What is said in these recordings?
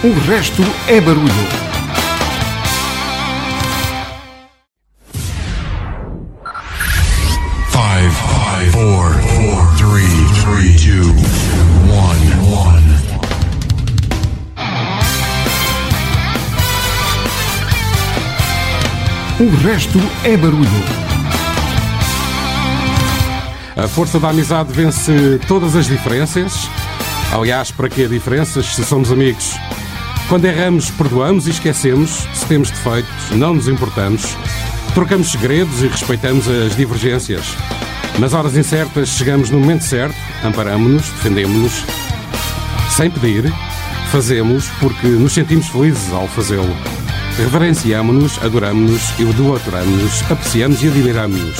O resto é barulho. Five, five, four, four, three, three, two, one, one. O resto é barulho. A força da amizade vence todas as diferenças. Aliás, para que diferenças se somos amigos? Quando erramos, perdoamos e esquecemos. Se temos defeitos, não nos importamos. Trocamos segredos e respeitamos as divergências. Nas horas incertas, chegamos no momento certo, amparamos-nos, defendemos-nos. Sem pedir, fazemos porque nos sentimos felizes ao fazê-lo. Reverenciamos-nos, adoramos-nos, idolatramos-nos, apreciamos e admiramos-nos.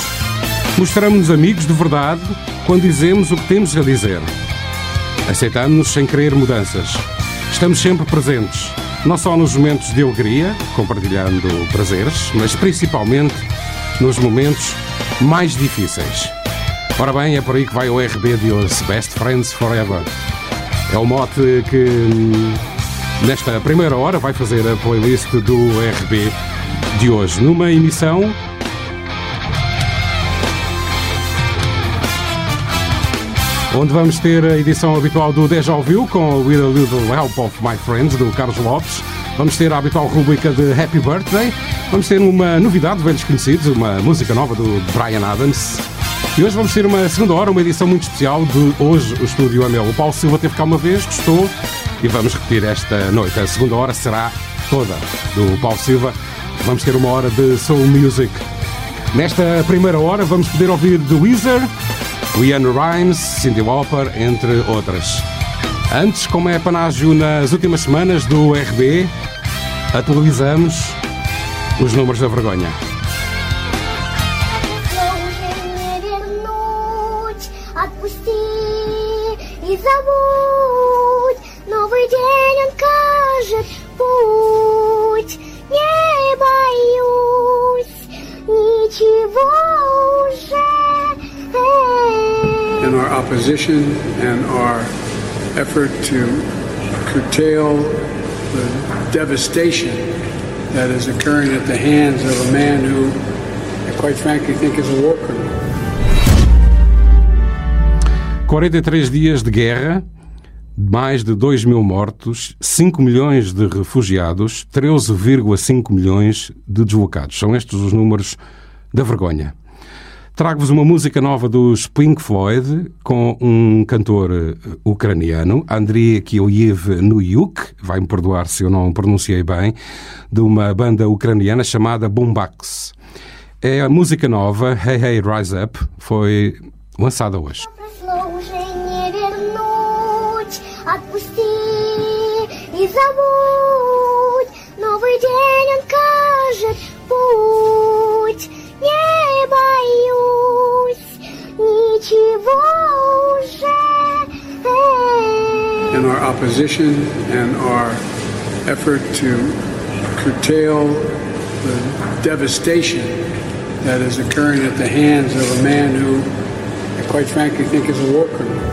Mostramos-nos amigos de verdade quando dizemos o que temos a dizer. Aceitamos-nos sem querer mudanças. Estamos sempre presentes, não só nos momentos de alegria, compartilhando prazeres, mas principalmente nos momentos mais difíceis. Ora bem, é por aí que vai o RB de hoje, Best Friends Forever. É o mote que hum, nesta primeira hora vai fazer a playlist do RB de hoje, numa emissão onde vamos ter a edição habitual do Deja Vu com With a Little Help of My Friends, do Carlos Lopes. Vamos ter a habitual rubrica de Happy Birthday. Vamos ter uma novidade de Velhos Conhecidos, uma música nova do Brian Adams. E hoje vamos ter uma segunda hora, uma edição muito especial de Hoje o Estúdio é. O Paulo Silva teve cá uma vez, gostou e vamos repetir esta noite. A segunda hora será toda do Paulo Silva. Vamos ter uma hora de Soul Music. Nesta primeira hora vamos poder ouvir The Weezer, Leanne Rimes, Cindy Lauper, entre outras. Antes, como é panágio nas últimas semanas do RB, atualizamos os números da vergonha. Уже in our opposition and our effort to curtail the devastation that is occurring at the hands of a man who I quite frankly think is a war criminal. 43 dias de guerra, mais de 2 mil mortos, 5 milhões de refugiados, 13,5 milhões de deslocados. São estes os números da vergonha. Trago-vos uma música nova dos Pink Floyd com um cantor eh, ucraniano, Andrei Kioyev Nuyuk, vai-me perdoar se eu não pronunciei bem, de uma banda ucraniana chamada Boombax. É a música nova, Hey Hey Rise Up, foi lançada hoje. Прошло уже не вернуть, отпусти и забудь. боюсь ничего уже. In our opposition and our effort to curtail the devastation that is occurring at the hands of a man who I quite frankly think is a war criminal.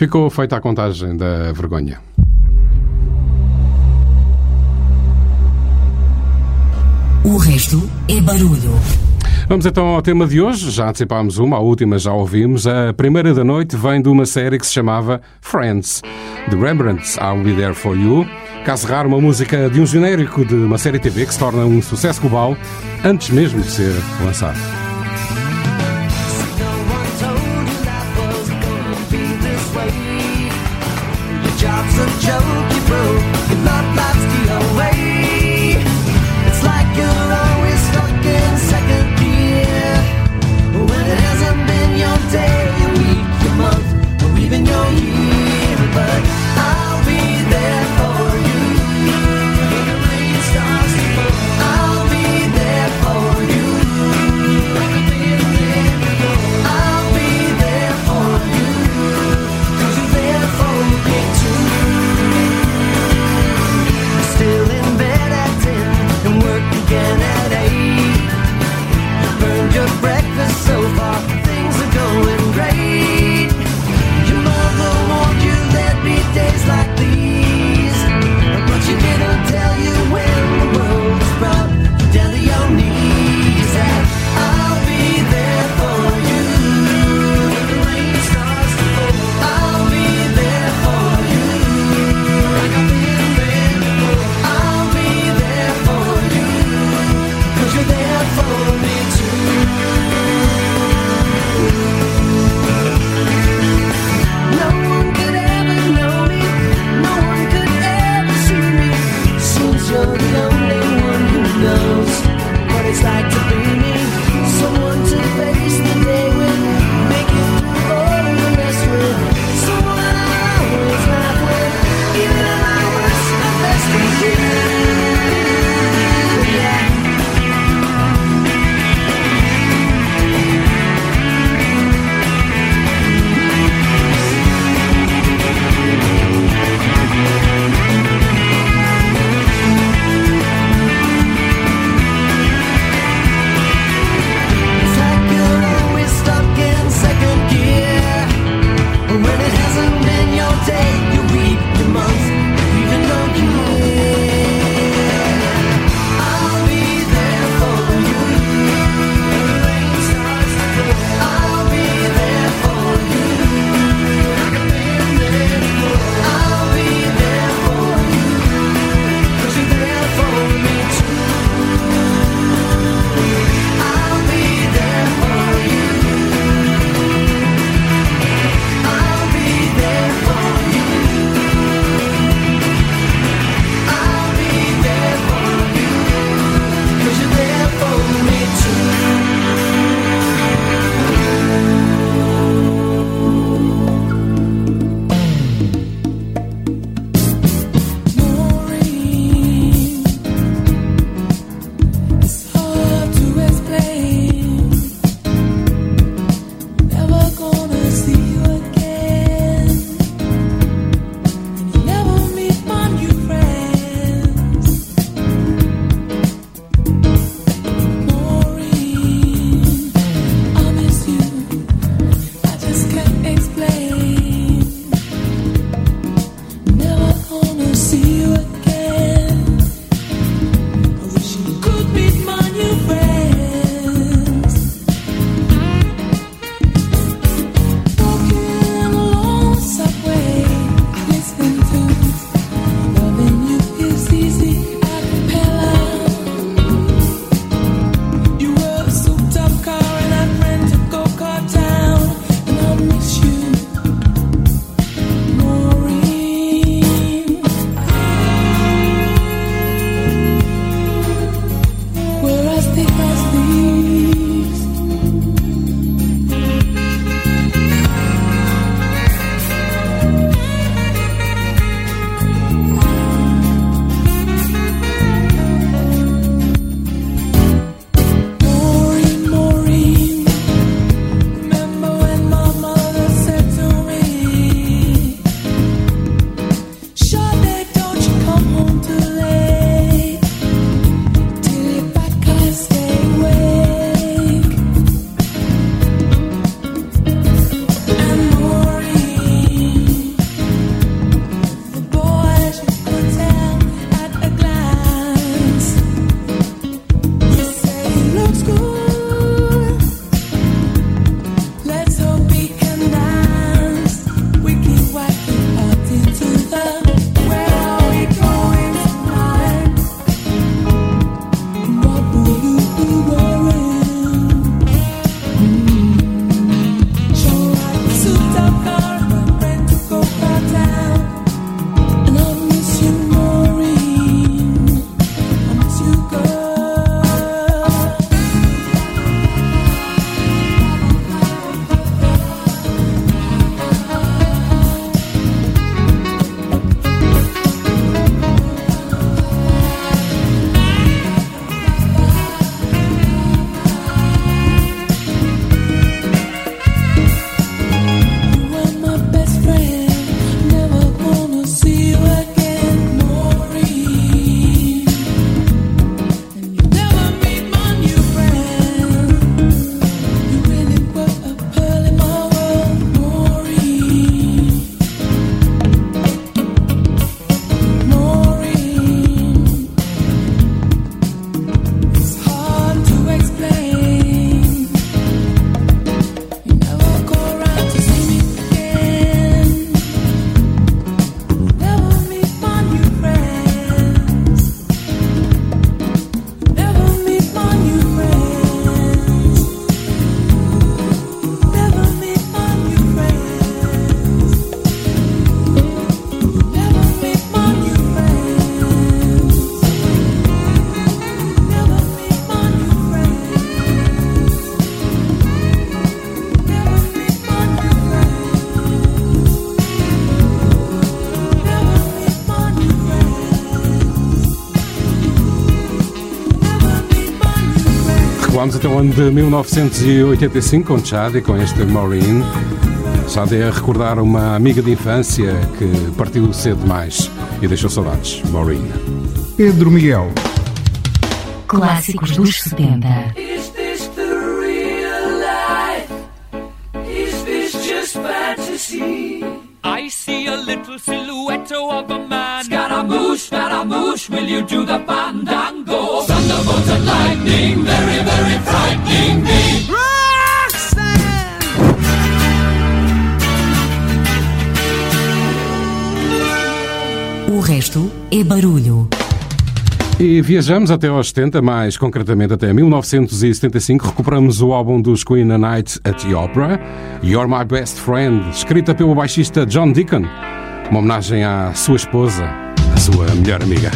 Ficou feita a contagem da vergonha. O resto é barulho. Vamos então ao tema de hoje. Já antecipámos uma, a última já ouvimos. A primeira da noite vem de uma série que se chamava Friends. The Rembrandts, I'll Be There For You. Caso raro, uma música de um genérico de uma série TV que se torna um sucesso global antes mesmo de ser lançado. Vamos até o ano de 1985 com Chad e com este Maureen. Chad é a recordar uma amiga de infância que partiu cedo demais e deixou saudades. Maureen. Pedro Miguel. Clássicos dos 70. Is this the real life? Is this just fantasy? I see a little silhouette of a man. Scaramouche, Scaramouche, will you do the fandango? Thunderbolts and lightning, very, very frightening me. O resto é barulho. E viajamos até aos 70, mais concretamente até 1975. Recuperamos o álbum dos Queen A Night at the Opera, You're My Best Friend, escrita pelo baixista John Deacon, uma homenagem à sua esposa, a sua melhor amiga.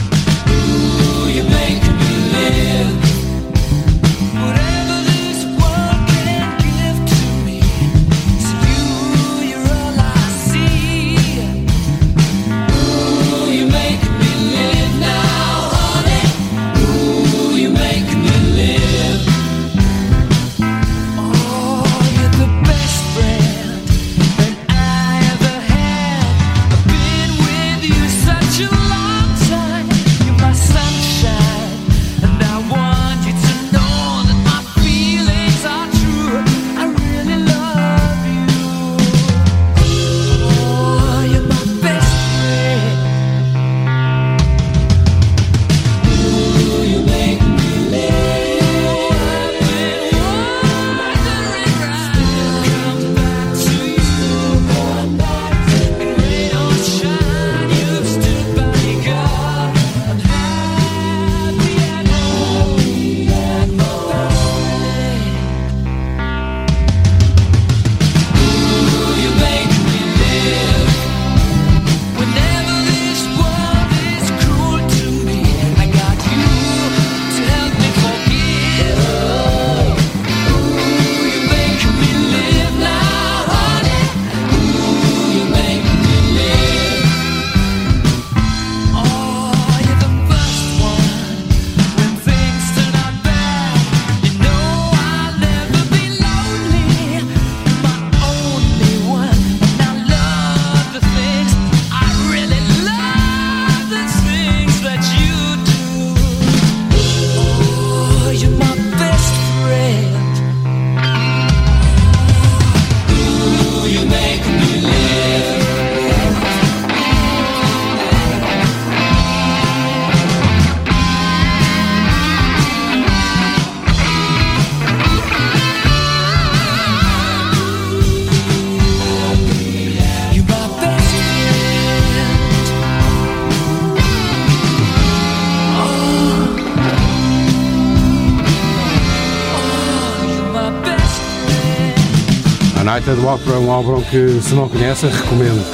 Opera é um álbum que, se não conhece, recomendo.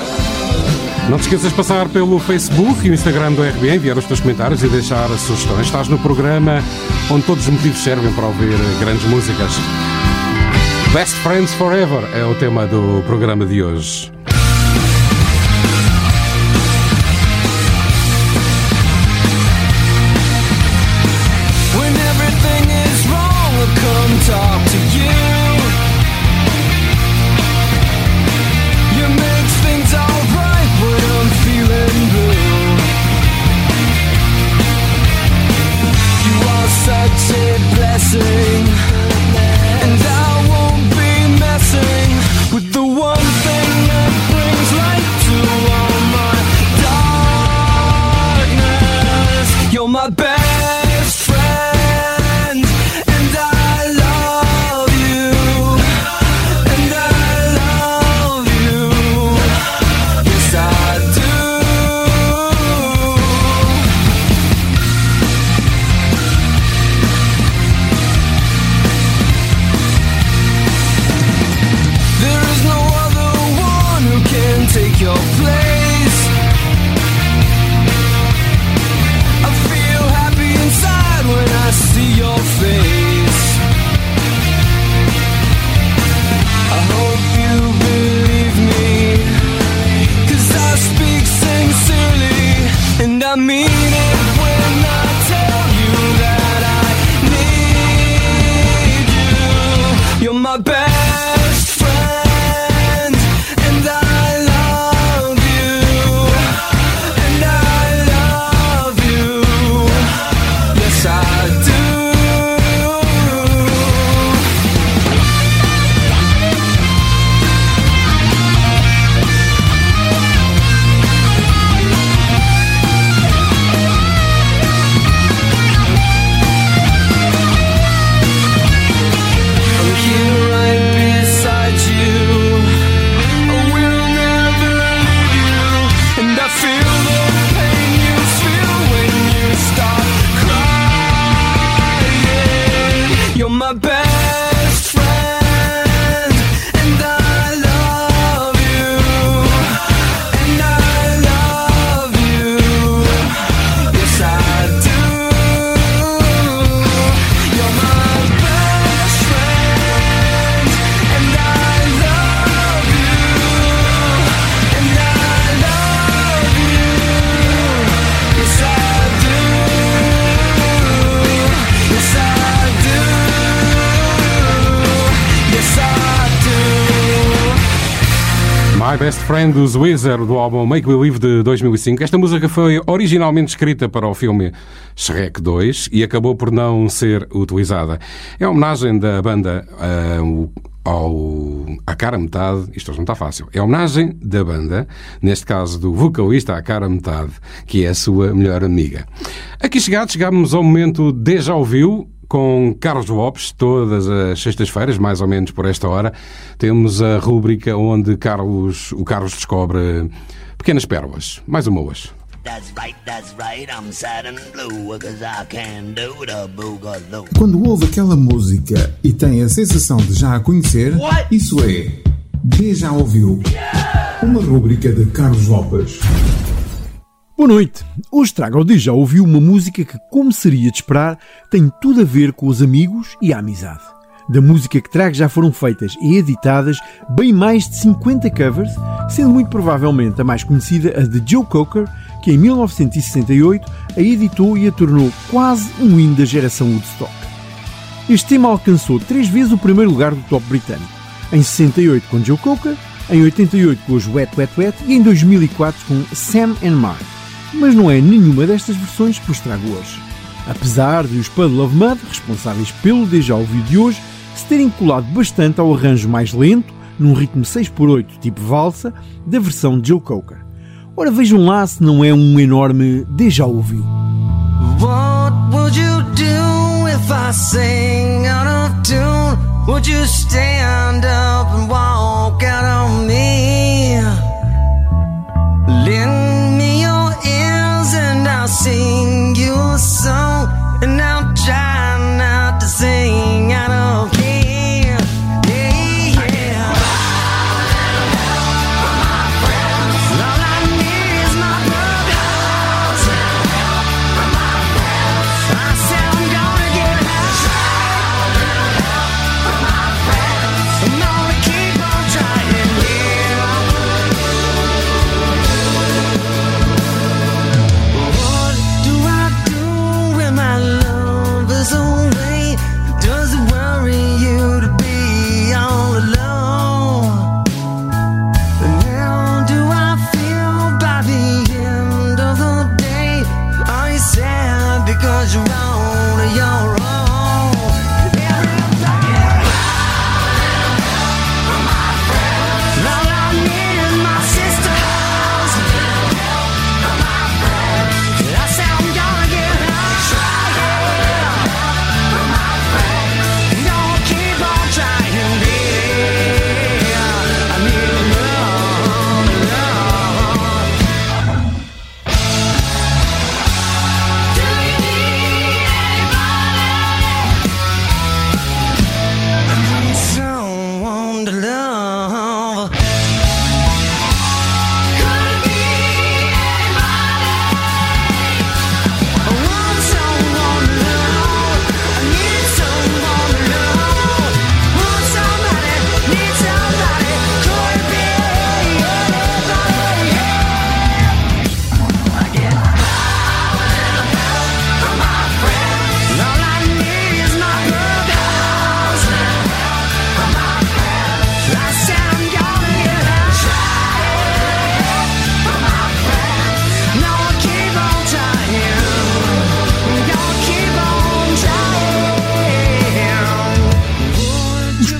Não te esqueças de passar pelo Facebook e o Instagram do RB, enviar os teus comentários e deixar sugestões. Estás no programa onde todos os motivos servem para ouvir grandes músicas. Best Friends Forever é o tema do programa de hoje. Dos Weezer, do álbum Make Believe de 2005. Esta música foi originalmente escrita para o filme Shrek 2 e acabou por não ser utilizada. É uma homenagem da banda o- ao, à cara metade, isto não está fácil, é homenagem da banda, neste caso do vocalista à cara metade, que é a sua melhor amiga. Aqui chegados, chegámos ao momento Deja Ouviu, com Carlos Lopes, todas as sextas-feiras, mais ou menos por esta hora, temos a rúbrica onde Carlos, o Carlos descobre pequenas pérolas. Mais uma hoje. That's right, that's right, I'm sad and blue, cause I can do the boogaloo. Quando ouve aquela música e tem a sensação de já a conhecer, isso é Deja Ouviu. Uma rúbrica de Carlos Lopes. Boa noite. Hoje trago ao Já ouviu uma música que, como seria de esperar, tem tudo a ver com os amigos e a amizade. Da música que trago já foram feitas e editadas bem mais de 50 covers, sendo muito provavelmente a mais conhecida a de Joe Cocker, que em 1968 a editou e a tornou quase um hino da geração Woodstock. Este tema alcançou três vezes o primeiro lugar do top britânico. Em 68 com Joe Cocker, em 88 com os Wet Wet Wet e em 2004 com Sam and Mark. Mas não é nenhuma destas versões que vos trago hoje. Apesar de os Puddle of Mud, responsáveis pelo déjà ouvido de hoje, se terem colado bastante ao arranjo mais lento, num ritmo 6x8 tipo valsa, da versão de Joe Cocker. Ora vejam lá se não é um enorme déjà ouviu. What would you do if I sang out of tune? Would you stand up and walk out on me? Lend sing you a song. And I'll try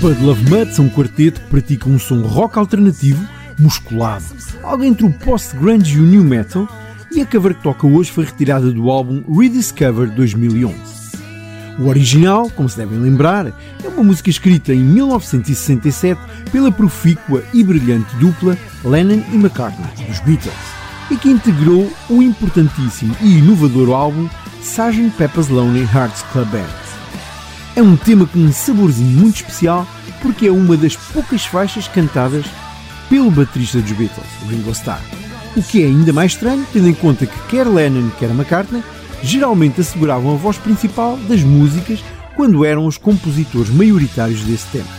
Puddle of Mud são um quarteto que pratica um som rock alternativo, musculado, algo entre o post-grunge e o new metal, e a cover que toca hoje foi retirada do álbum Rediscover 2011. O original, como se devem lembrar, é uma música escrita em 1967 pela profícua e brilhante dupla Lennon e McCartney, dos Beatles, e que integrou o importantíssimo e inovador álbum Sgt. Pepper's Lonely Hearts Club Band. É um tema com um saborzinho muito especial porque é uma das poucas faixas cantadas pelo baterista dos Beatles, Ringo Starr. O que é ainda mais estranho, tendo em conta que quer Lennon quer McCartney geralmente asseguravam a voz principal das músicas quando eram os compositores maioritários desse tema.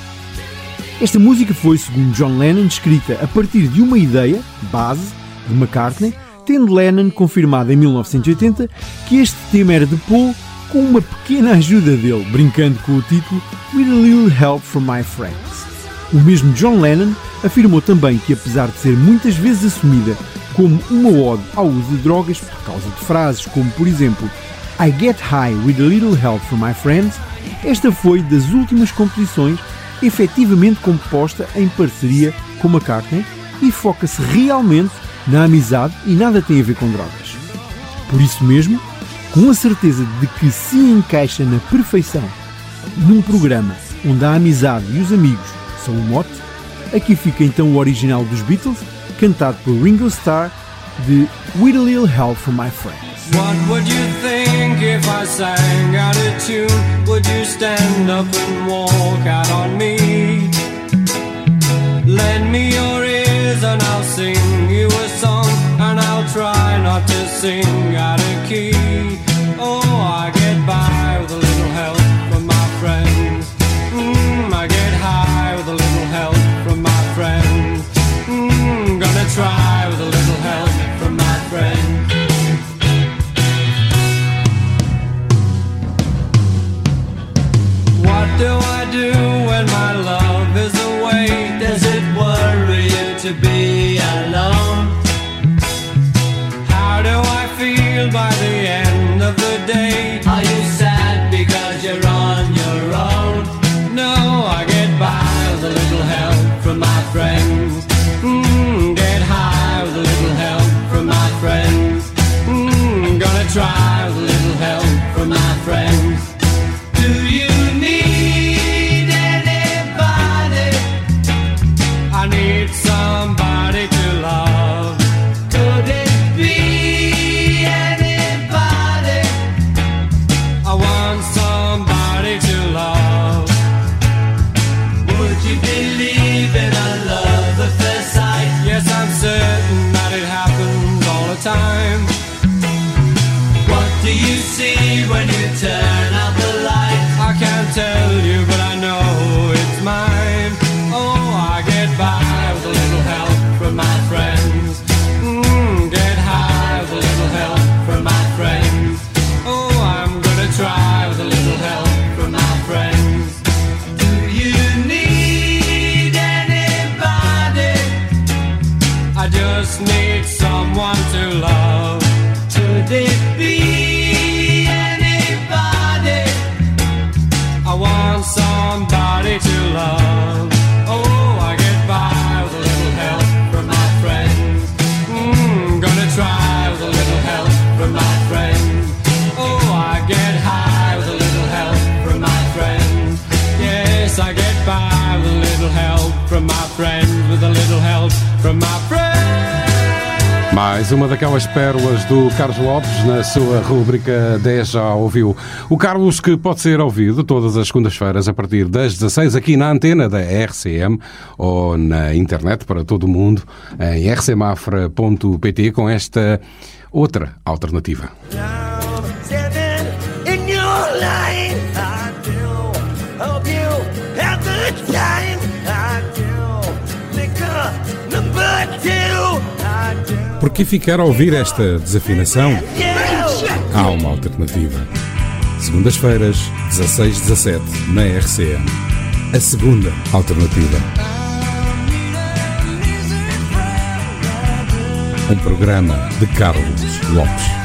Esta música foi, segundo John Lennon, escrita a partir de uma ideia, base, de McCartney, tendo Lennon confirmado em 1980 que este tema era de Paul com uma pequena ajuda dele, brincando com o título With a Little Help from My Friends. O mesmo John Lennon afirmou também que, apesar de ser muitas vezes assumida como uma ode ao uso de drogas por causa de frases como, por exemplo, I get high with a little help from my friends, esta foi das últimas composições efetivamente composta em parceria com McCartney e foca-se realmente na amizade e nada tem a ver com drogas. Por isso mesmo, com a certeza de que se encaixa na perfeição num programa onde a amizade e os amigos são o mote, aqui fica então o original dos Beatles, cantado por Ringo Starr, de With a Little Help from My Friends. What would you think if I sang out tune? Would you stand up and walk out on me? Lend me your ears and I'll sing try not to sing out of key. Oh, I get by with a little help from my friends. Mm, I get high with a little help from my friends. Mm, gonna try with a by the end of the day? Are you sad because you're on your own? No, I get by with a little help from my friends. Mais uma daquelas pérolas do Carlos Lopes na sua rúbrica 10 já ouviu. O Carlos que pode ser ouvido todas as segundas-feiras a partir das 16 aqui na antena da RCM ou na internet para todo o mundo em rcmafra.pt com esta outra alternativa. Standing Por que ficar a ouvir esta desafinação? Há uma alternativa. Segundas-feiras, 16-17, na RCM. A segunda alternativa. Um programa de Carlos Lopes.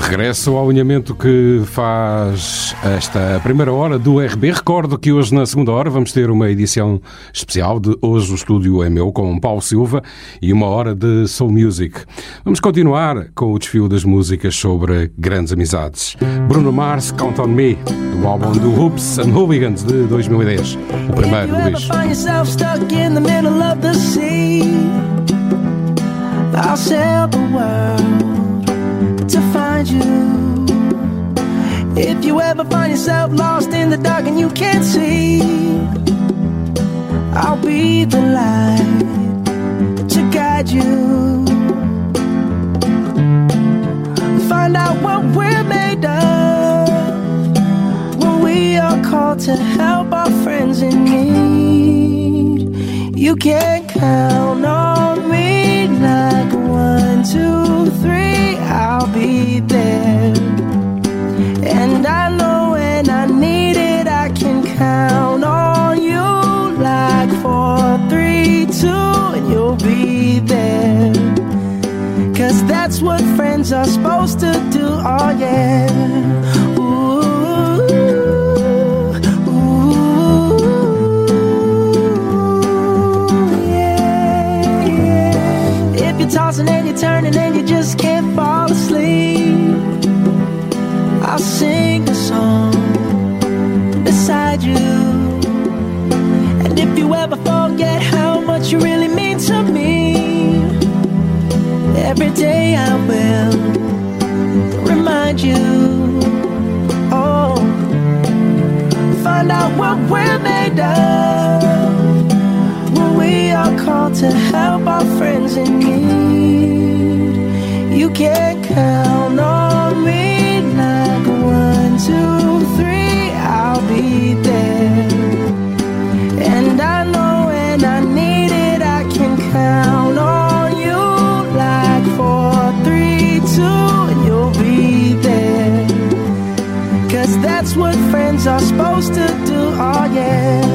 Regresso ao alinhamento que faz esta primeira hora do RB. Recordo que hoje, na segunda hora, vamos ter uma edição especial de Hoje o Estúdio é Meu, com Paulo Silva e uma hora de Soul Music. Vamos continuar com o desfio das músicas sobre grandes amizades. Bruno Mars, Count on Me, do álbum do Hoops and Hooligans de 2010. O primeiro, Luís. I'll sail the world find you. If you ever find yourself lost in the dark and you can't see, I'll be the light to guide you. Find out what we're made of when we are called to help our friends in need. You can count on me like one, two, three, I'll be there. And I know when I need it, I can count on you like four, three, two, and you'll be there. Cause that's what friends are supposed to do, oh yeah. Ooh, ooh, yeah. If you're Tossing and you're turning and you just can't sleep, I'll sing a song beside you. And if you ever forget how much you really mean to me, every day I will remind you. Oh, find out what we're made of when we are called to help our friends in need. You can count on me like one, two, three, I'll be there. And I know when I need it, I can count on you like four, three, two, you'll be there. Cause that's what friends are supposed to do, oh yeah.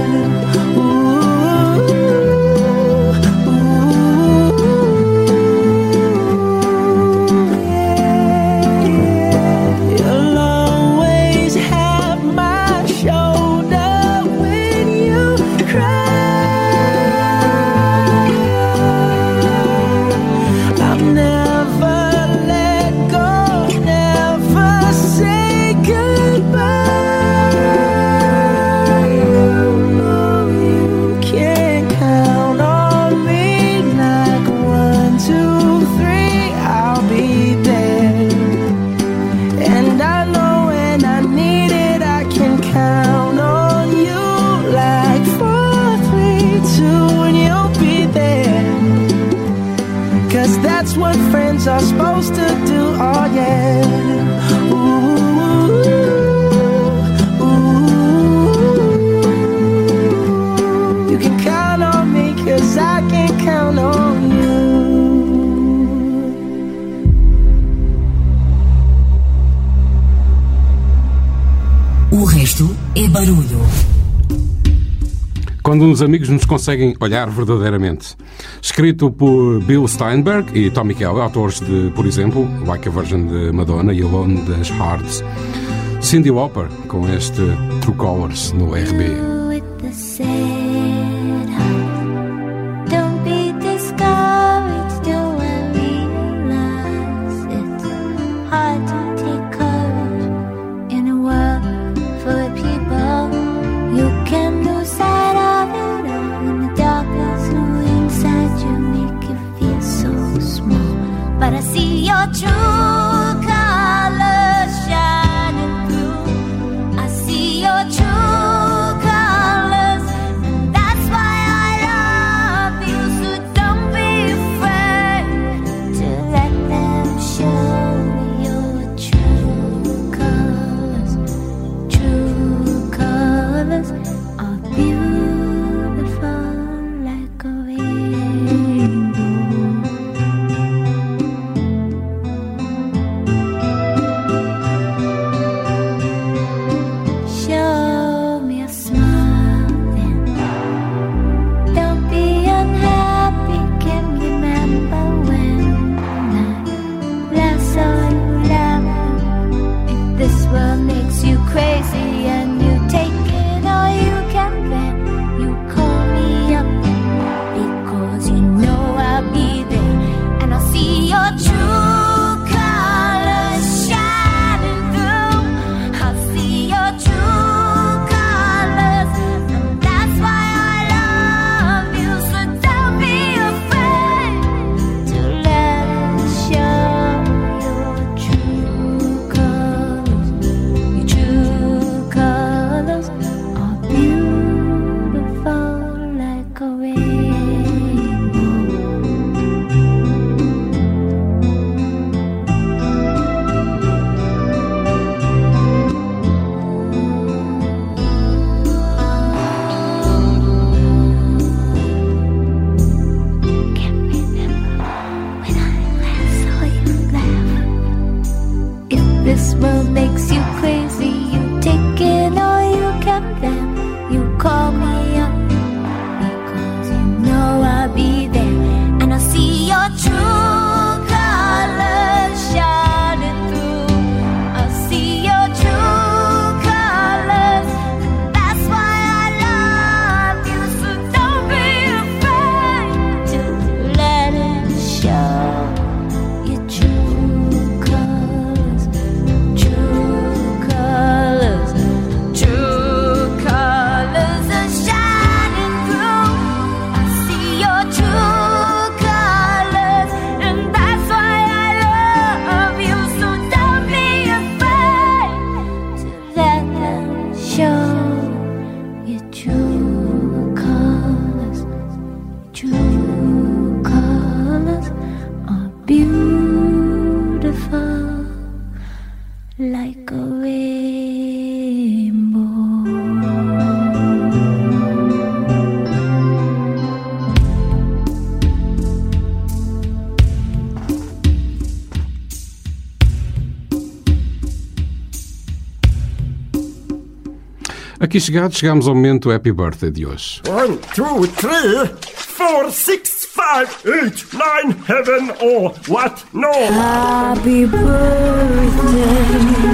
Os amigos nos conseguem olhar verdadeiramente. Escrito por Bill Steinberg e Tommy Kell, autores de, por exemplo, Like a Virgin de Madonna e Alone das Hearts. Cindy Lauper com este True Colors no RB. Aqui chegados, chegamos ao momento Happy Birthday de hoje. One, two, three, four, six, five, eight, nine, heaven or what? No. Happy birthday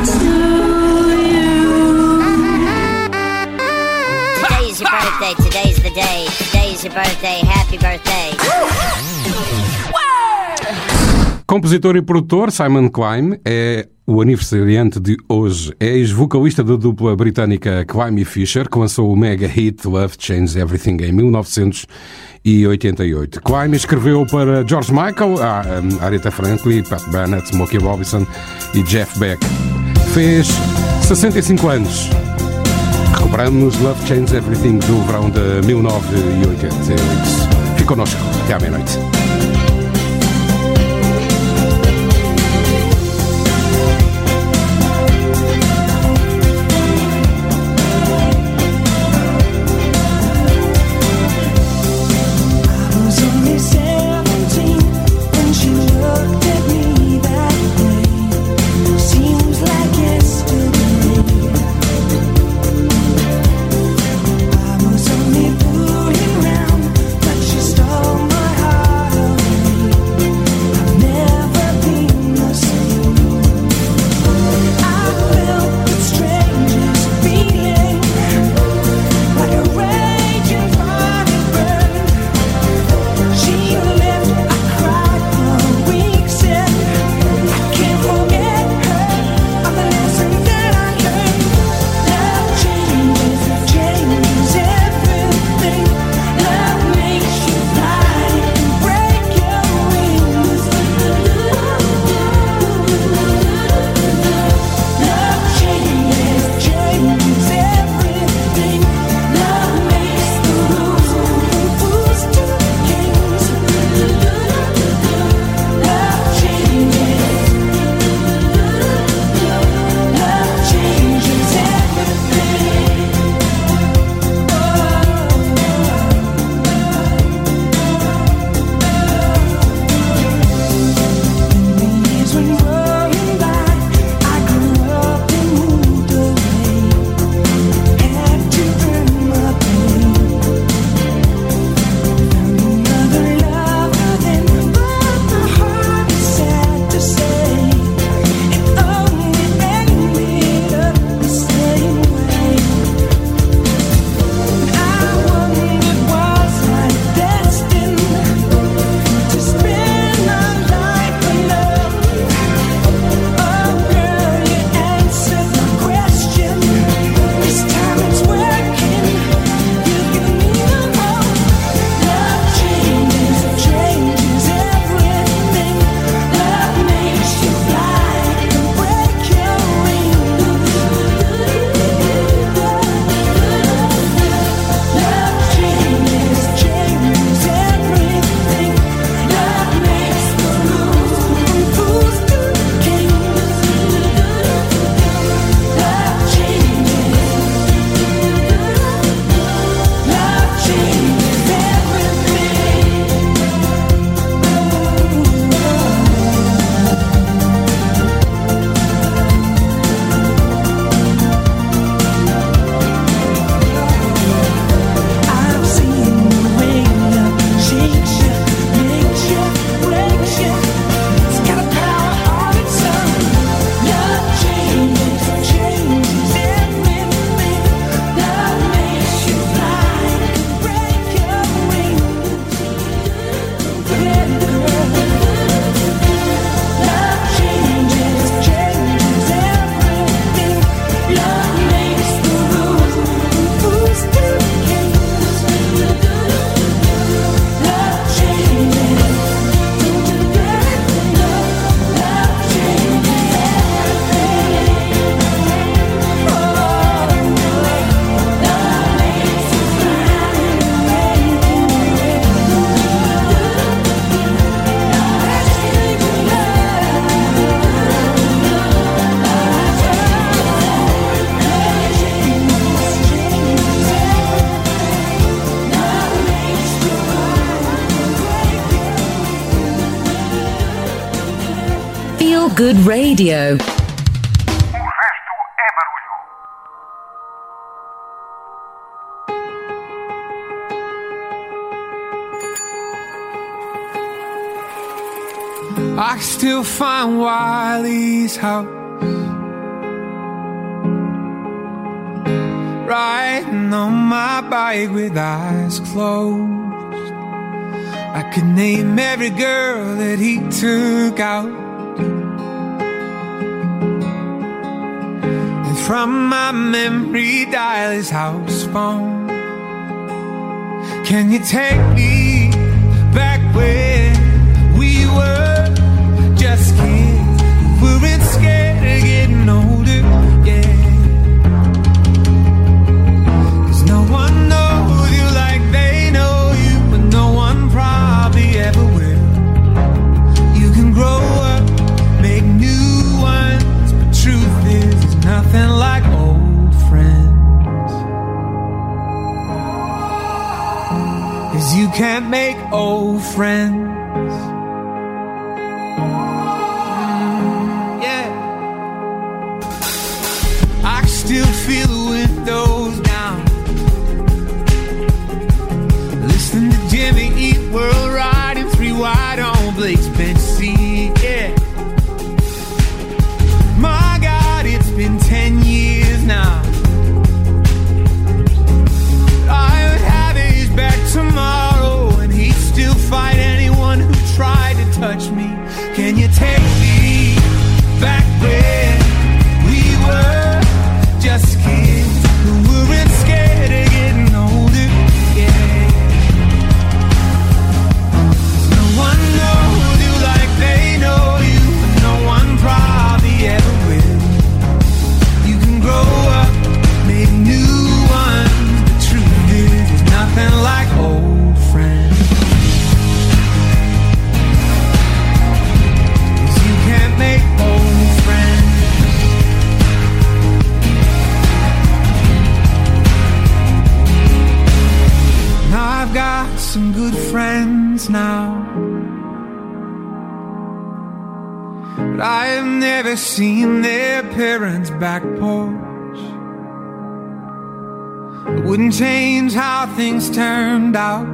to you. Today's your birthday, today's the day. Today's your birthday, happy birthday. Compositor e produtor Simon Klein é o aniversariante de hoje. É ex-vocalista da dupla britânica Climb e Fisher, que lançou o mega hit Love Changes Everything em 1988. Climb escreveu para George Michael, Aretha Franklin, Pat Bennett, Smokey Robinson e Jeff Beck. Fez 65 anos. Recuperamos Love Changes Everything do verão de 1988. Fique connosco. Até à meia-noite. Good radio. I still find Wiley's house Riding on my bike with eyes closed I could name every girl that he took out from my memory dial his house phone. Can you take me can't make old friends. But I have never seen their parents' back porch. It wouldn't change how things turned out.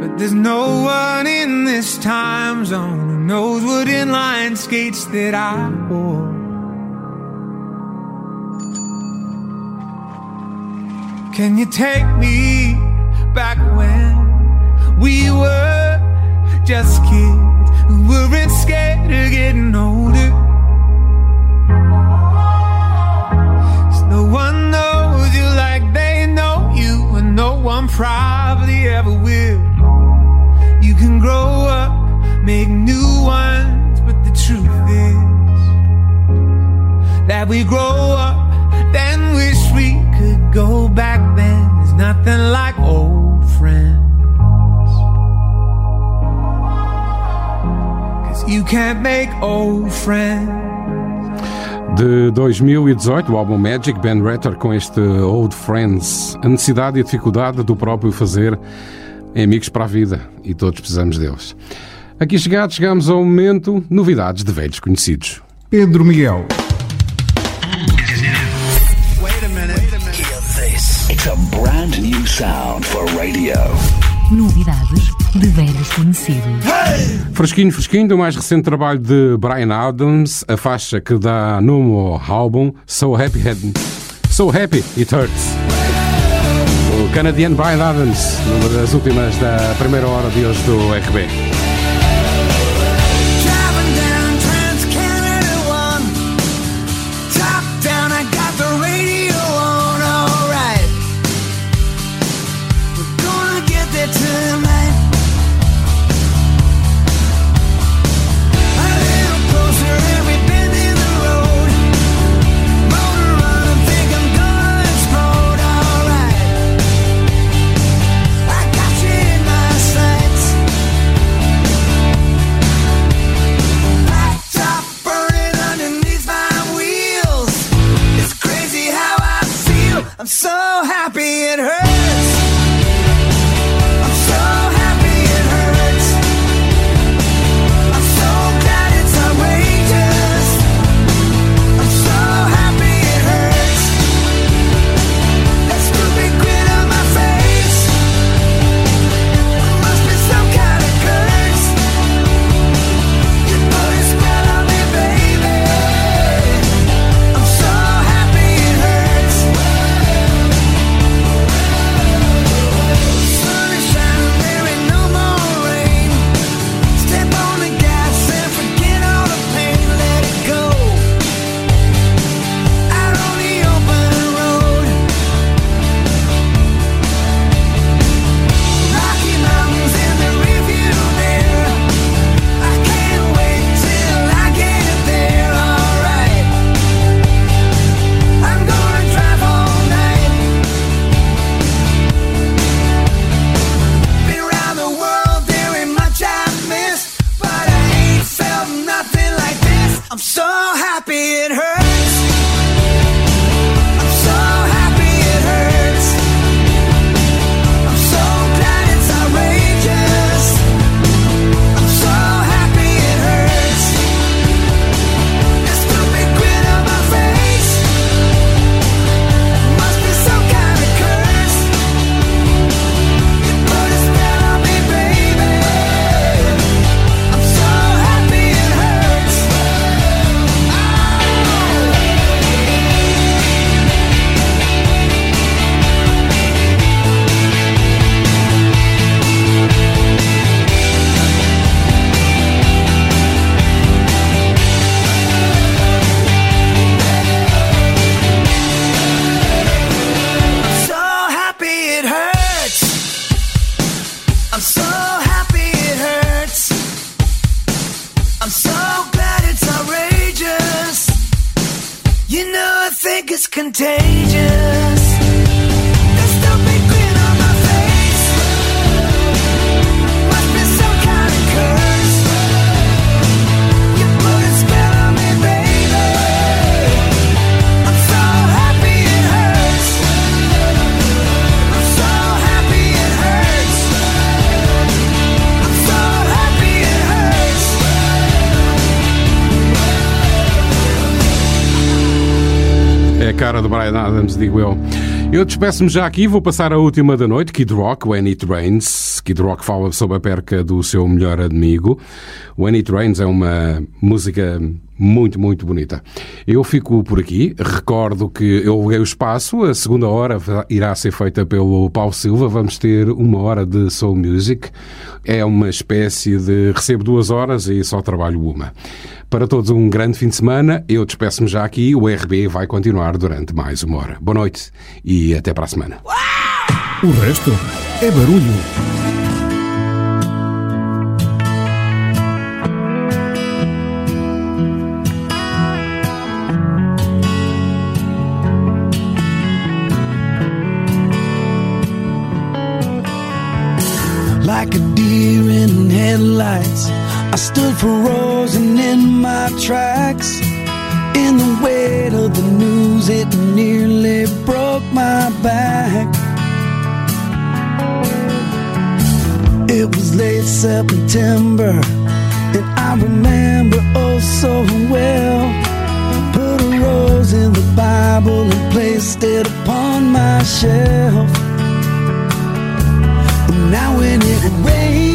But there's no one in this time zone who knows what inline skates that I wore. Can you take me back when we were just kids who weren't scared of getting older? no one knows you like they know you, and no one probably ever will. You can grow up, make new ones, but the truth is that we grow up, then wish we could go back then. There's nothing like old friends. De 2018, o álbum Magic, Ben Ratter com este Old Friends. A necessidade e a dificuldade do próprio fazer em amigos para a vida. E todos precisamos deles. Aqui chegados, chegamos ao momento novidades de velhos conhecidos. Pedro Miguel. Hear this. It's a brand new sound for radio. Novidades de velhos conhecidos. Fresquinho, fresquinho, do mais recente trabalho de Brian Adams, a faixa que dá nome ao álbum So Happy Head- So Happy It Hurts. O canadiano Brian Adams, numa das últimas da primeira hora de hoje do RB. Despeço-me já aqui, vou passar a última da noite, Kid Rock, When It Rains. Kid Rock fala sobre a perca do seu melhor amigo. When It Rains é uma música muito, muito bonita. Eu fico por aqui. Recordo que eu aluguei o espaço. A segunda hora irá ser feita pelo Paulo Silva. Vamos ter uma hora de Soul Music. É uma espécie de. Recebo duas horas e só trabalho uma. Para todos, um grande fim de semana. Eu despeço-me já aqui. O RB vai continuar durante mais uma hora. Boa noite e até para a semana. O resto é barulho. like a deer in headlights. Stood frozen in my tracks. In the weight of the news, it nearly broke my back. It was late September, and I remember oh so well. Put a rose in the Bible and placed it upon my shelf. And Now when it rains,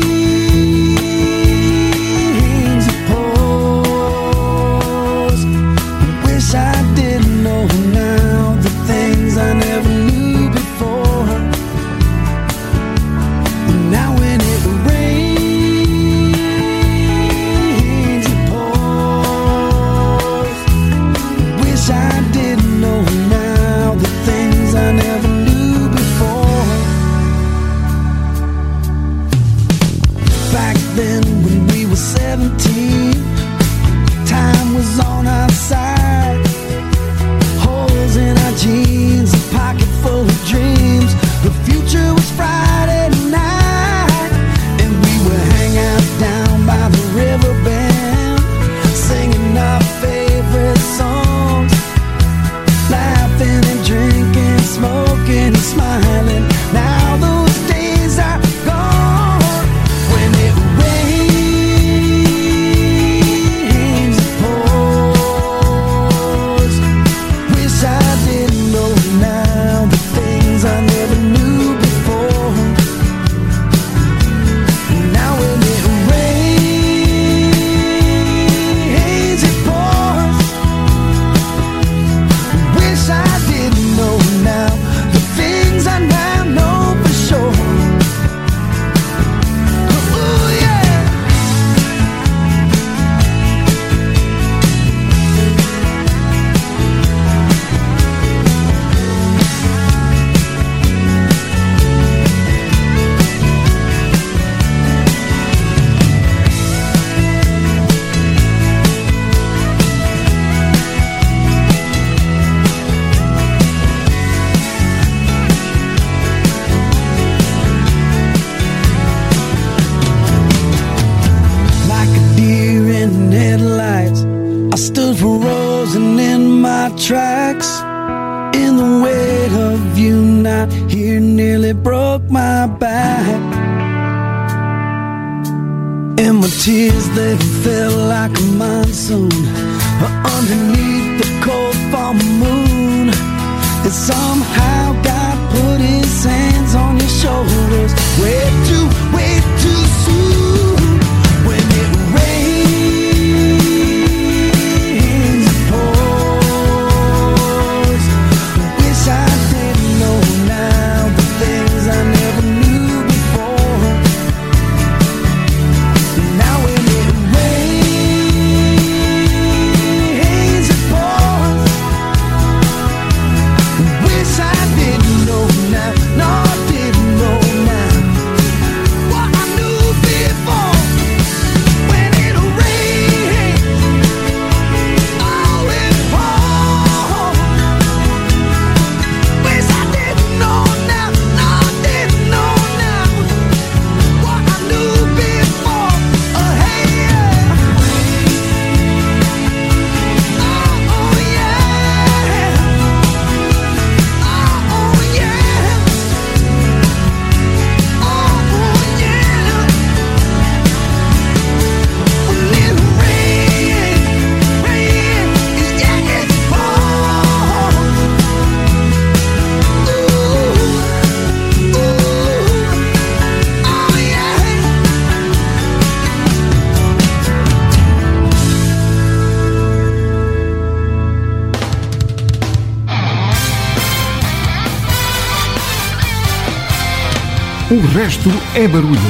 resto é barulho.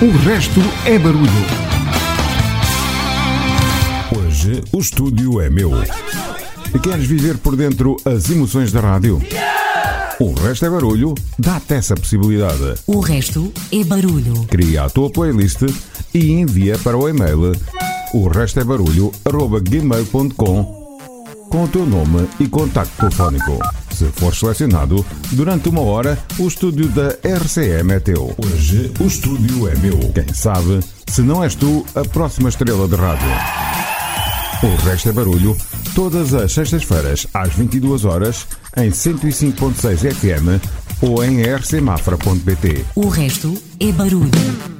O resto é barulho. Hoje o estúdio é meu. Queres viver por dentro as emoções da rádio? O resto é barulho, dá-te essa possibilidade. O resto é barulho. Cria a tua playlist e envia para o e-mail o resto é barulho gmail.com com o teu nome e contacto telefónico. Se for selecionado, durante uma hora, o estúdio da RCM é teu. Hoje o estúdio é meu. Quem sabe, se não és tu, a próxima estrela de rádio. O resto é barulho, todas as sextas-feiras às 22 horas em 105.6 FM ou em rcmafra.pt. O resto é barulho.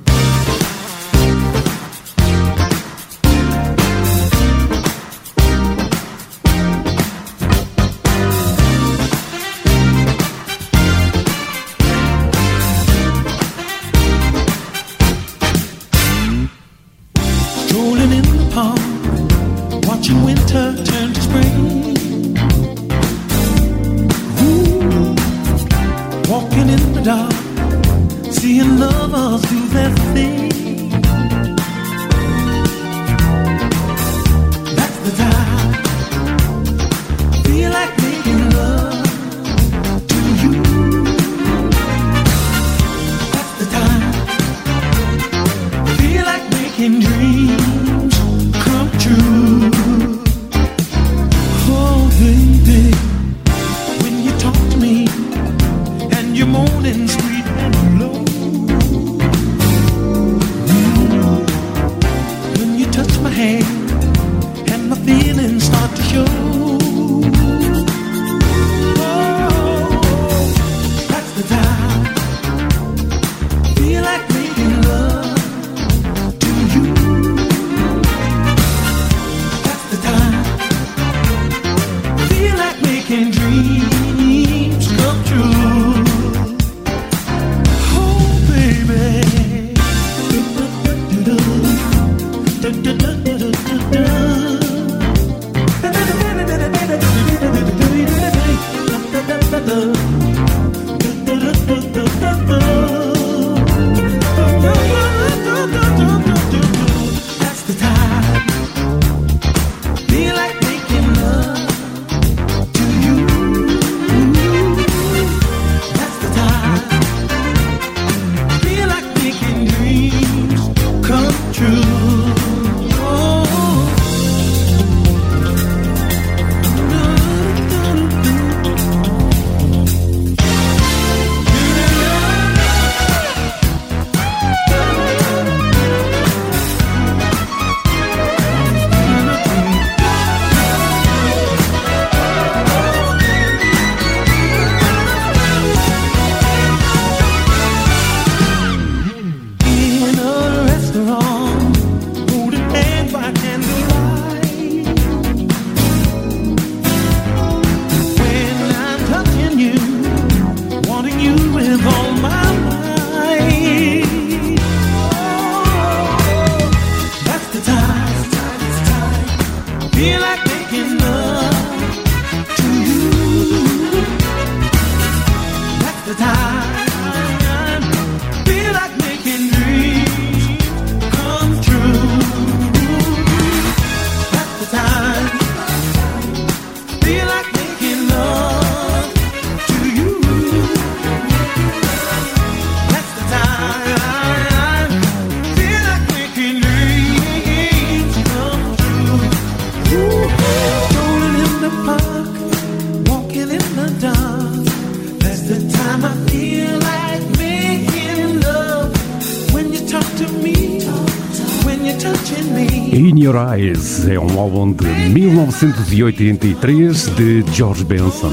É um álbum de 1983 de George Benson.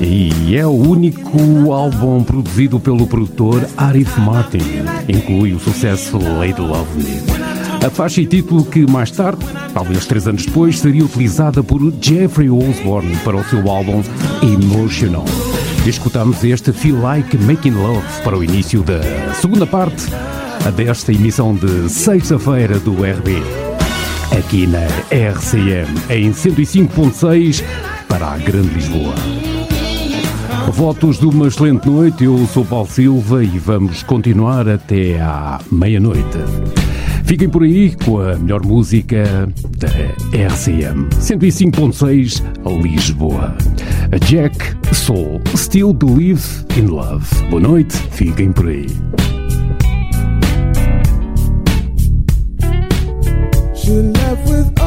E é o único álbum produzido pelo produtor Arif Martin. Inclui o sucesso Lady Love Me. A faixa e título que mais tarde, talvez três anos depois, seria utilizada por Jeffrey Osborne para o seu álbum Emotional. Escutamos este Feel Like Making Love para o início da segunda parte desta emissão de sexta-feira do RB. Aqui na RCM, em 105.6 para a Grande Lisboa. Votos de uma excelente noite, eu sou Paulo Silva e vamos continuar até à meia-noite. Fiquem por aí com a melhor música da RCM 105.6 Lisboa. Jack Soul Still Believe in Love. Boa noite, fiquem por aí. Left with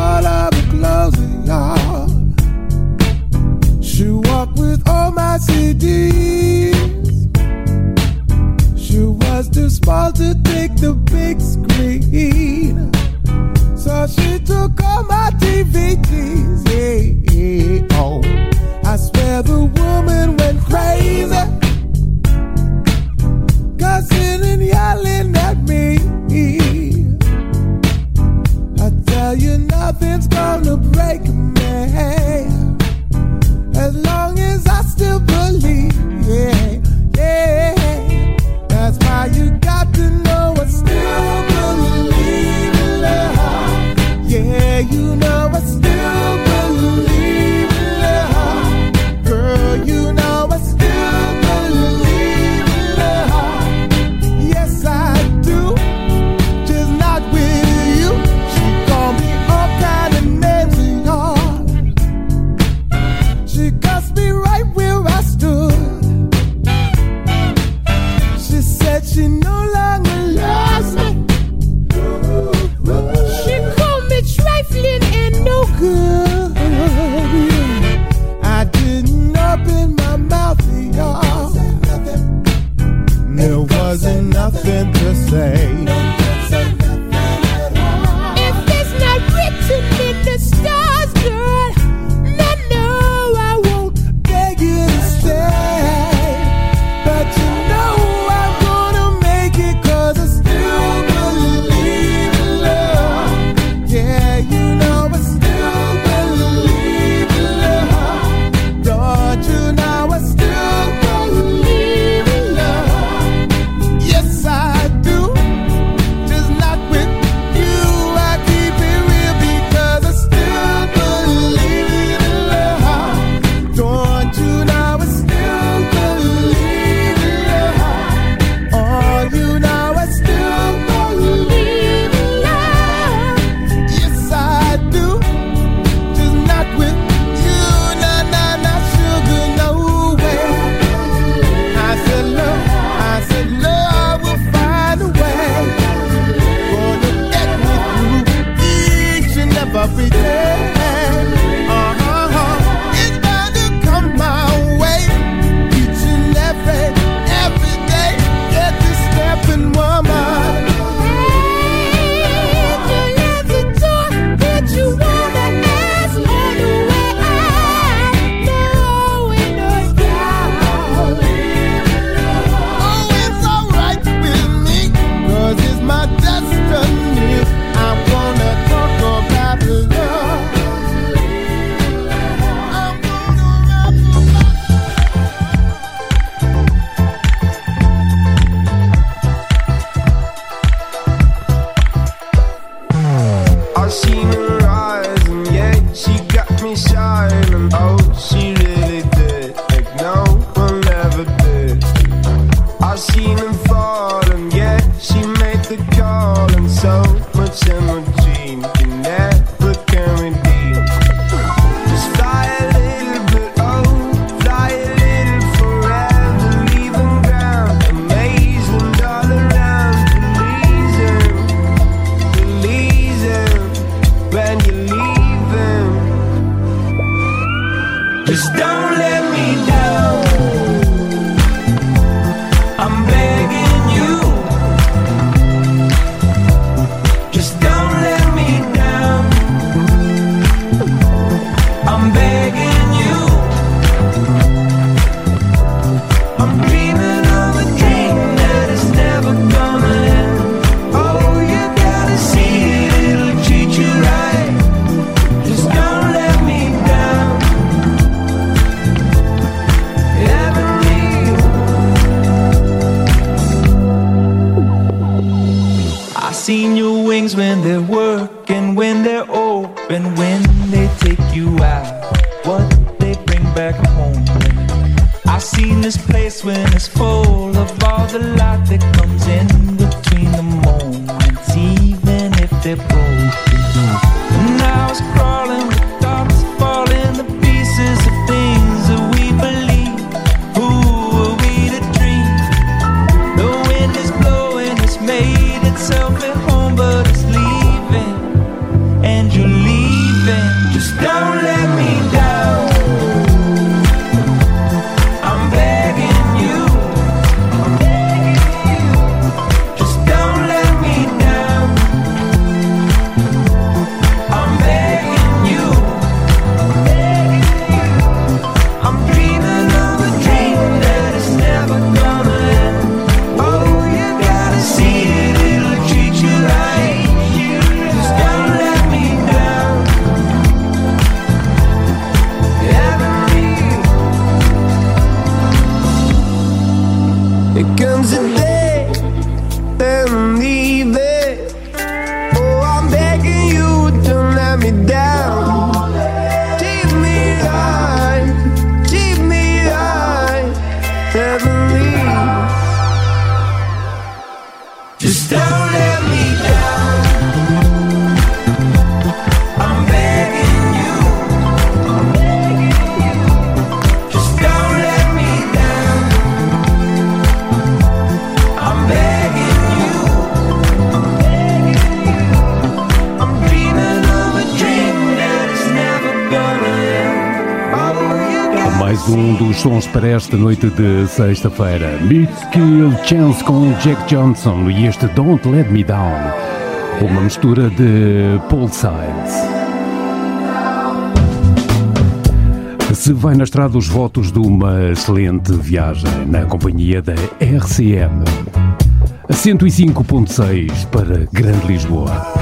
para esta noite de sexta-feira. Michael Chance com Jack Johnson e este Don't Let Me Down, uma mistura de Paul Sides. Se vai na estrada os votos de uma excelente viagem na companhia da RCM. 105.6 para Grande Lisboa.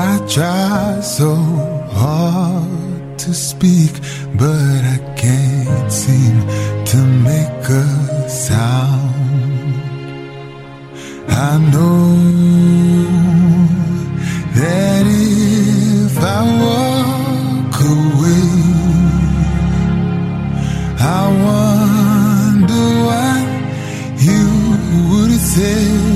I try so hard to speak, but I can't seem to make a sound. I know that if I walk away, I wonder what you would say.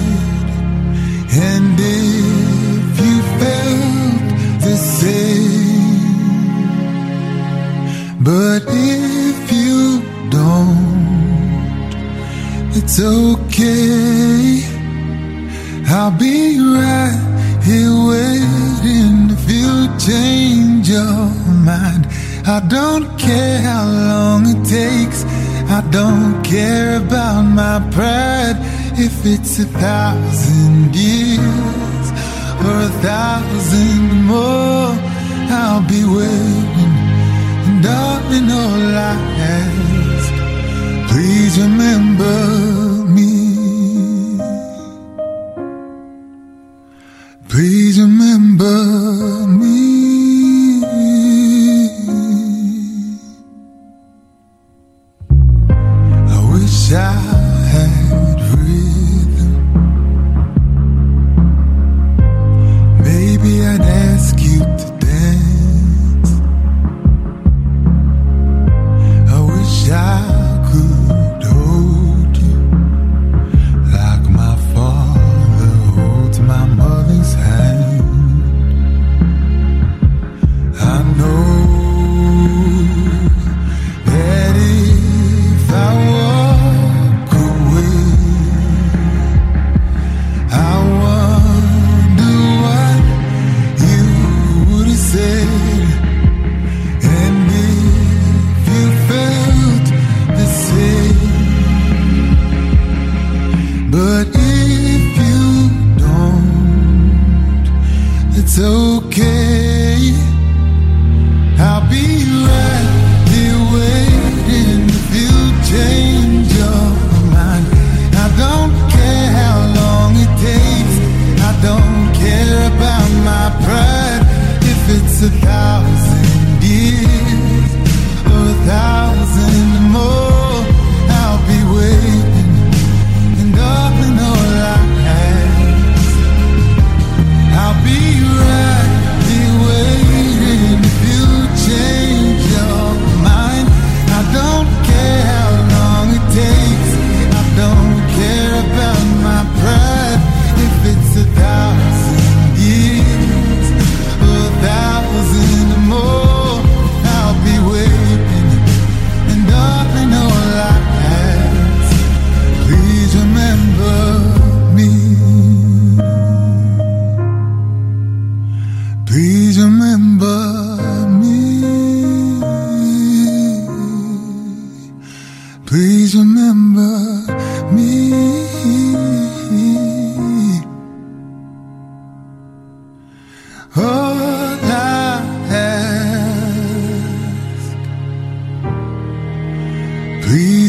But if you don't, it's okay. I'll be right here waiting if you change your mind. I don't care how long it takes. I don't care about my pride if it's a thousand years or a thousand more. I'll be waiting domino lies. Please remember me. Please remember.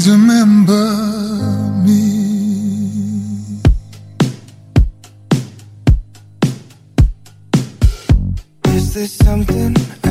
please remember me. Is this something?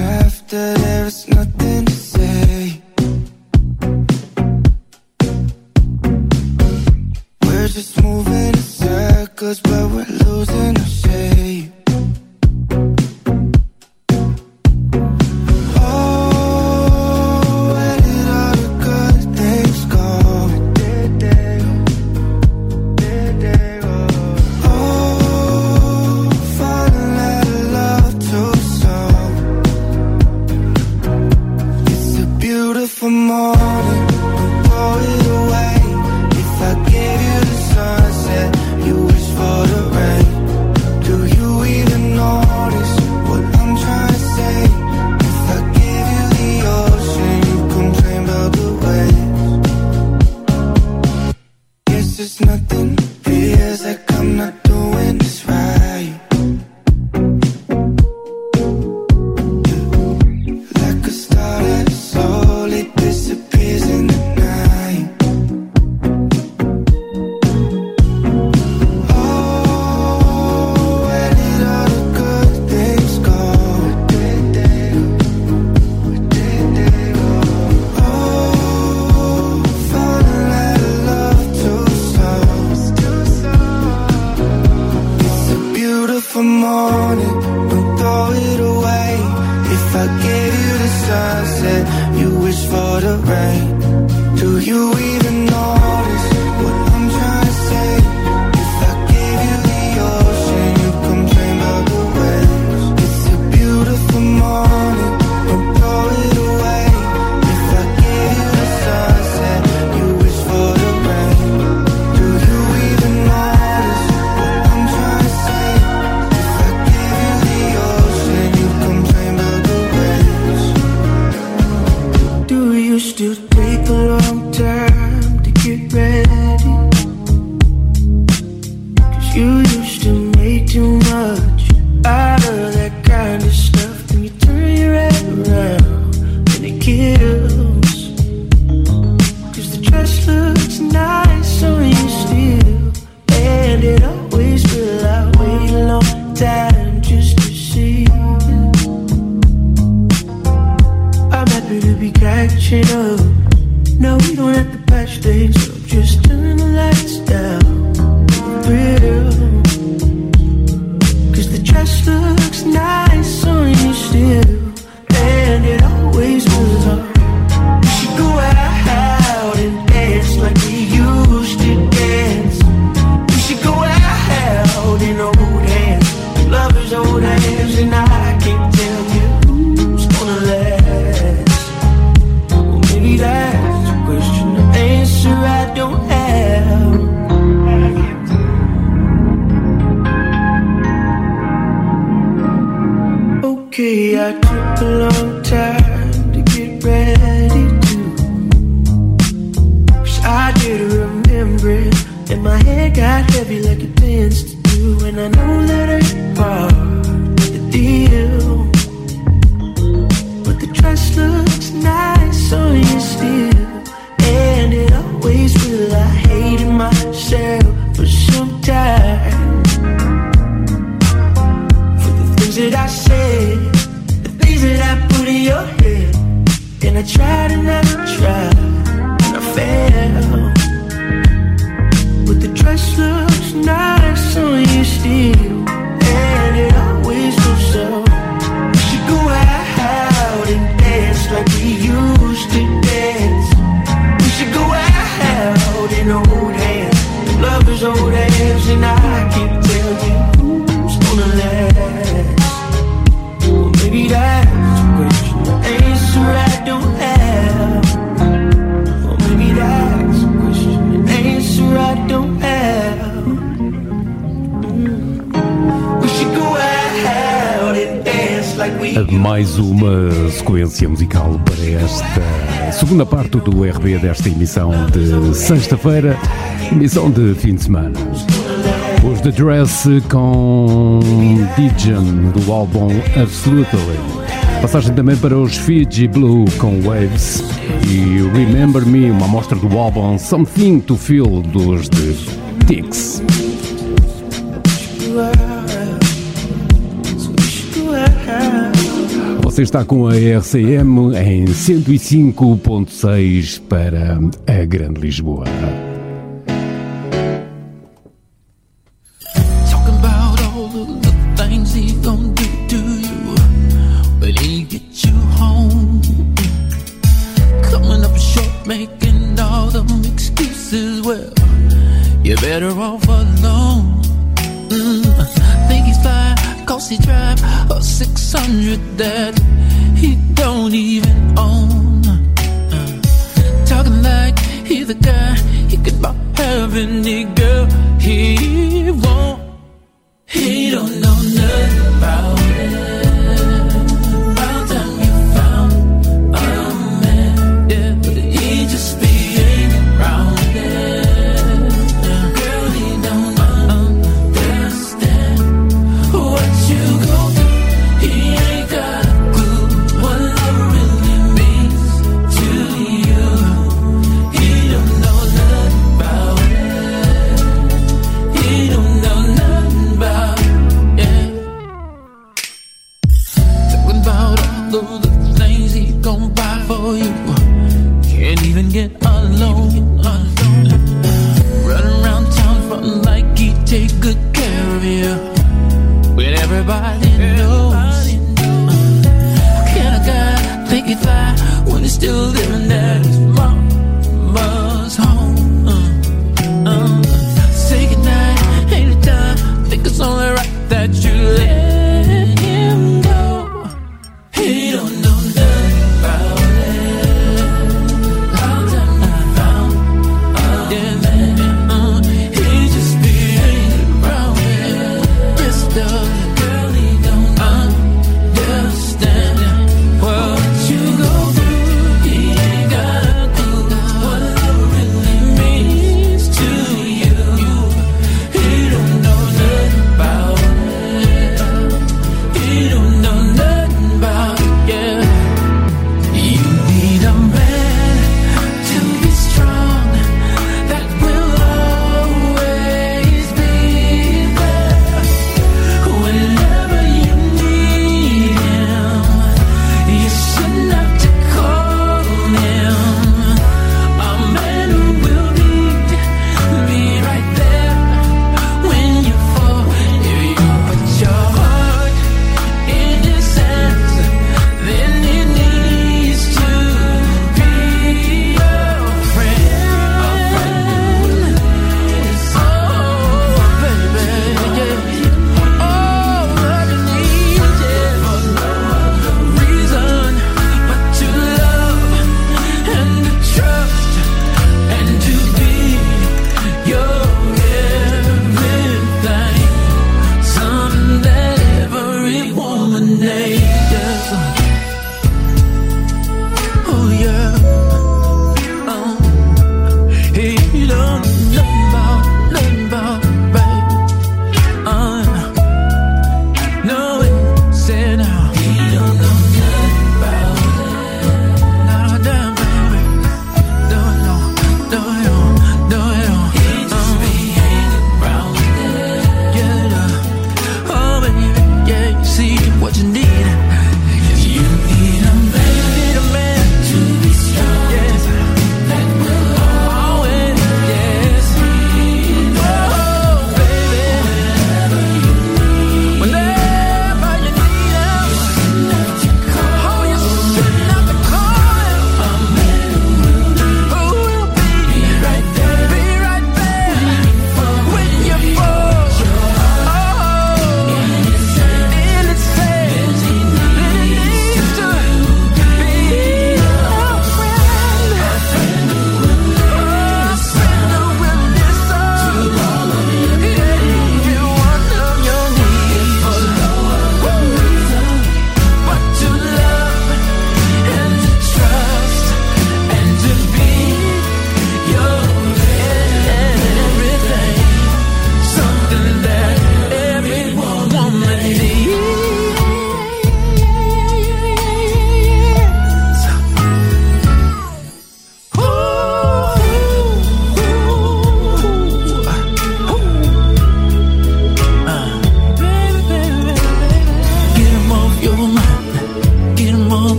got heavy like a dance to do, and I know musical para esta segunda parte do RB desta emissão de sexta-feira, emissão de fim de semana. Os The Dress com Dijon do álbum Absolutely. Passagem também para os Fiji Blue com Waves e Remember Me, uma amostra do álbum Something to Feel dos The Ticks. Você está com a RCM em 105.6 para a Grande Lisboa.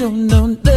Don't know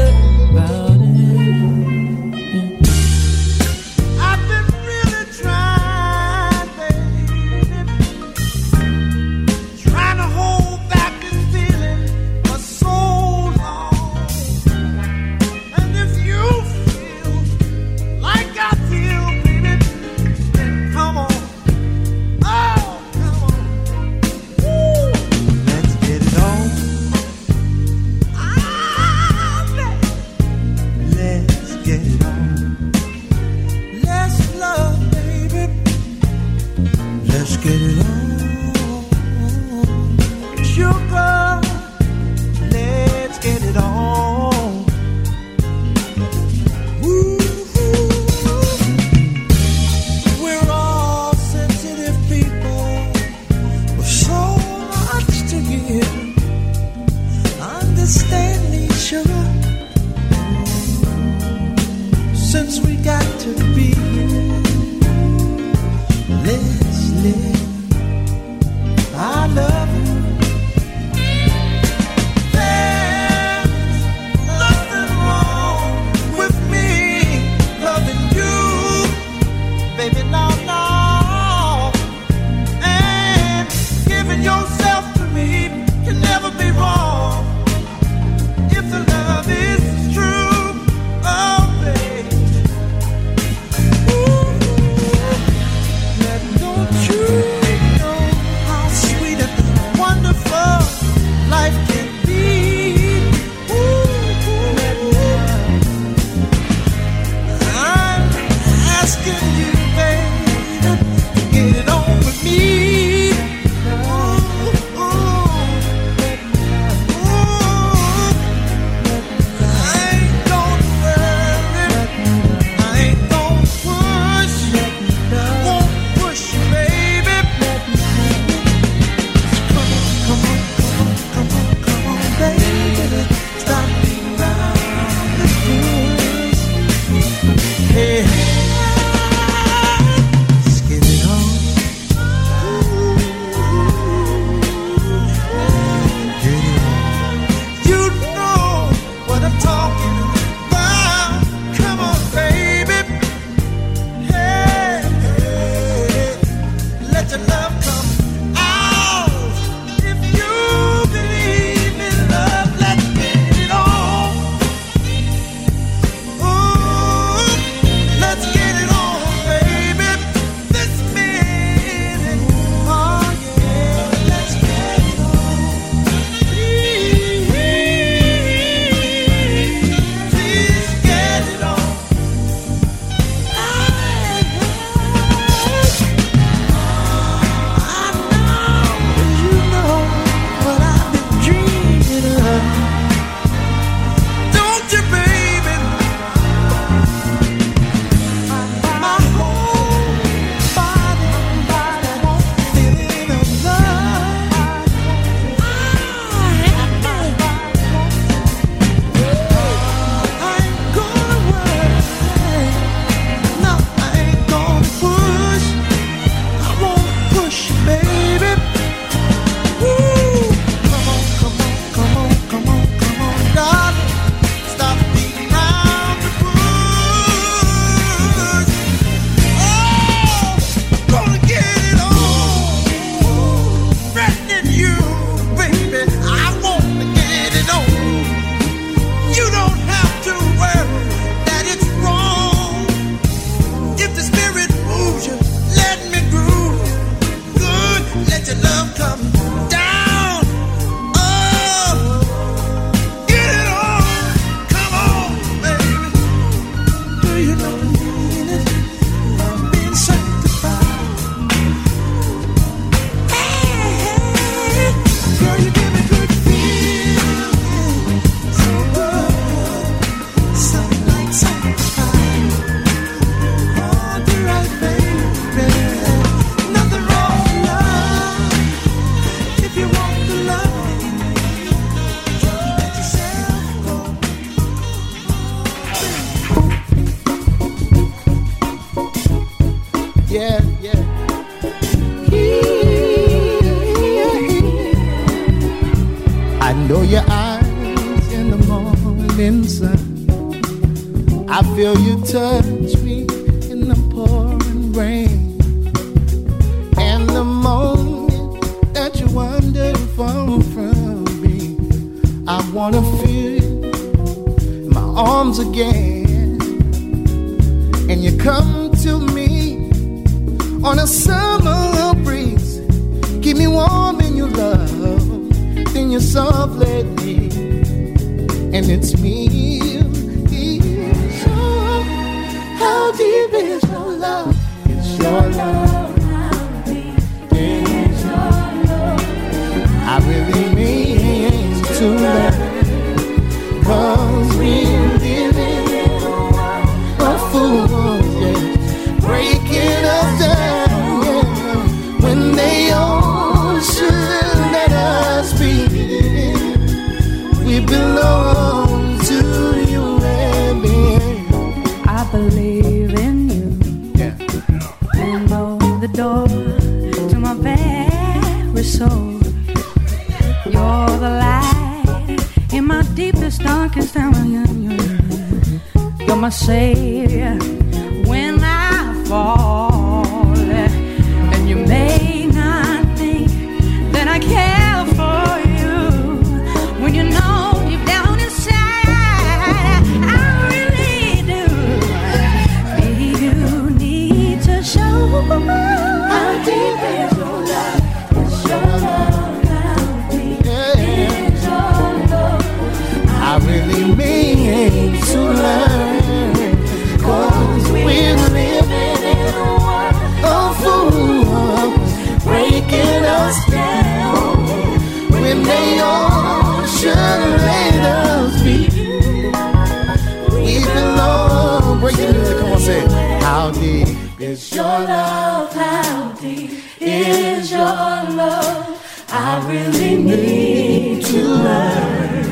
Is your love? I really need to learn.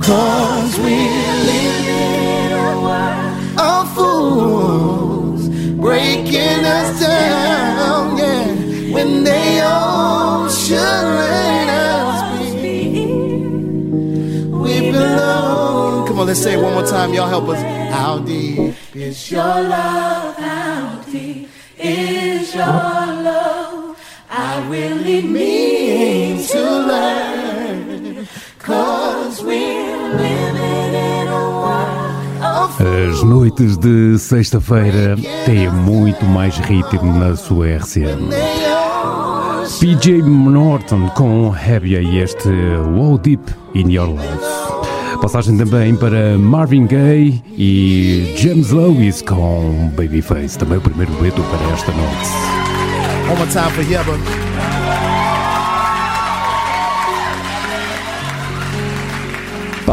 Cause we're living in a world of fools breaking us down, yeah. When they all should let us be. We belong. Come on, let's say it one more time. Y'all help us. How deep is your love? How deep is your love? Really mean to learn. Cause we're living in a world of As noites de sexta-feira têm muito mais ritmo na sua RCM. PJ Norton com Heavy e este Wow Deep in Your Love. Passagem também para Marvin Gaye e James Lewis com Babyface, também o primeiro dueto para esta noite. One more time for Yeba.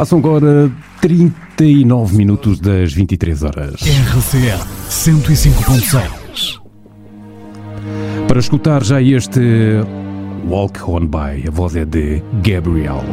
Passam agora 39 minutos das 23 horas. RCM 105.6. Para escutar já este Walk On By, a voz é de Gabriel.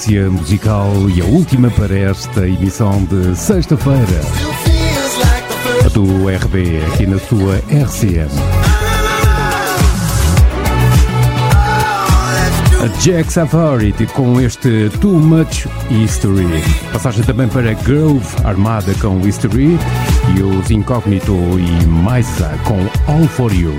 tendência musical e a última para esta emissão de sexta-feira. A do RB aqui na sua RCM. a Jack Savarity com este Too Much History. Passagem também para Grove Armada com History e os Incognito e Maisa com All For You.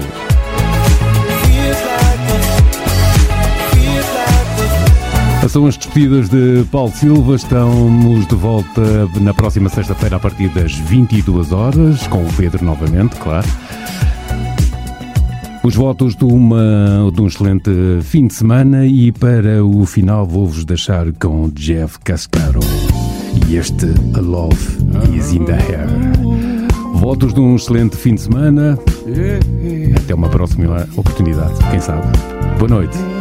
São as despedidas de Paulo Silva. Estamos de volta na próxima sexta-feira a partir das 22 horas, com o Pedro novamente, claro. Os votos de, uma, de um excelente fim de semana e para o final vou-vos deixar com Jeff Cascaro e este A Love Is In The Air. Votos de um excelente fim de semana. Até uma próxima oportunidade, quem sabe. Boa noite.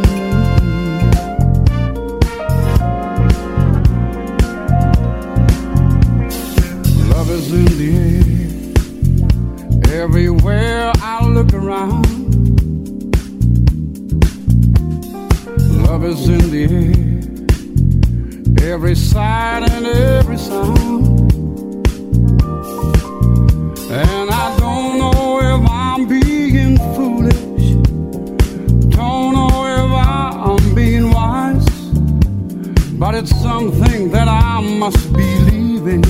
But it's something that I must believe in,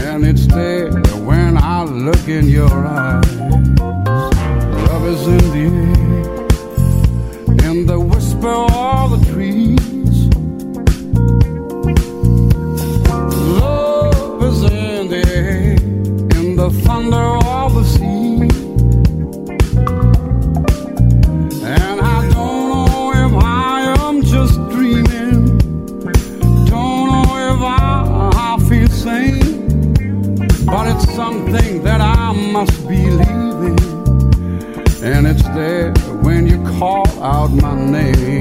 And it's there when I look in your eyes. Love is in the air. out my name.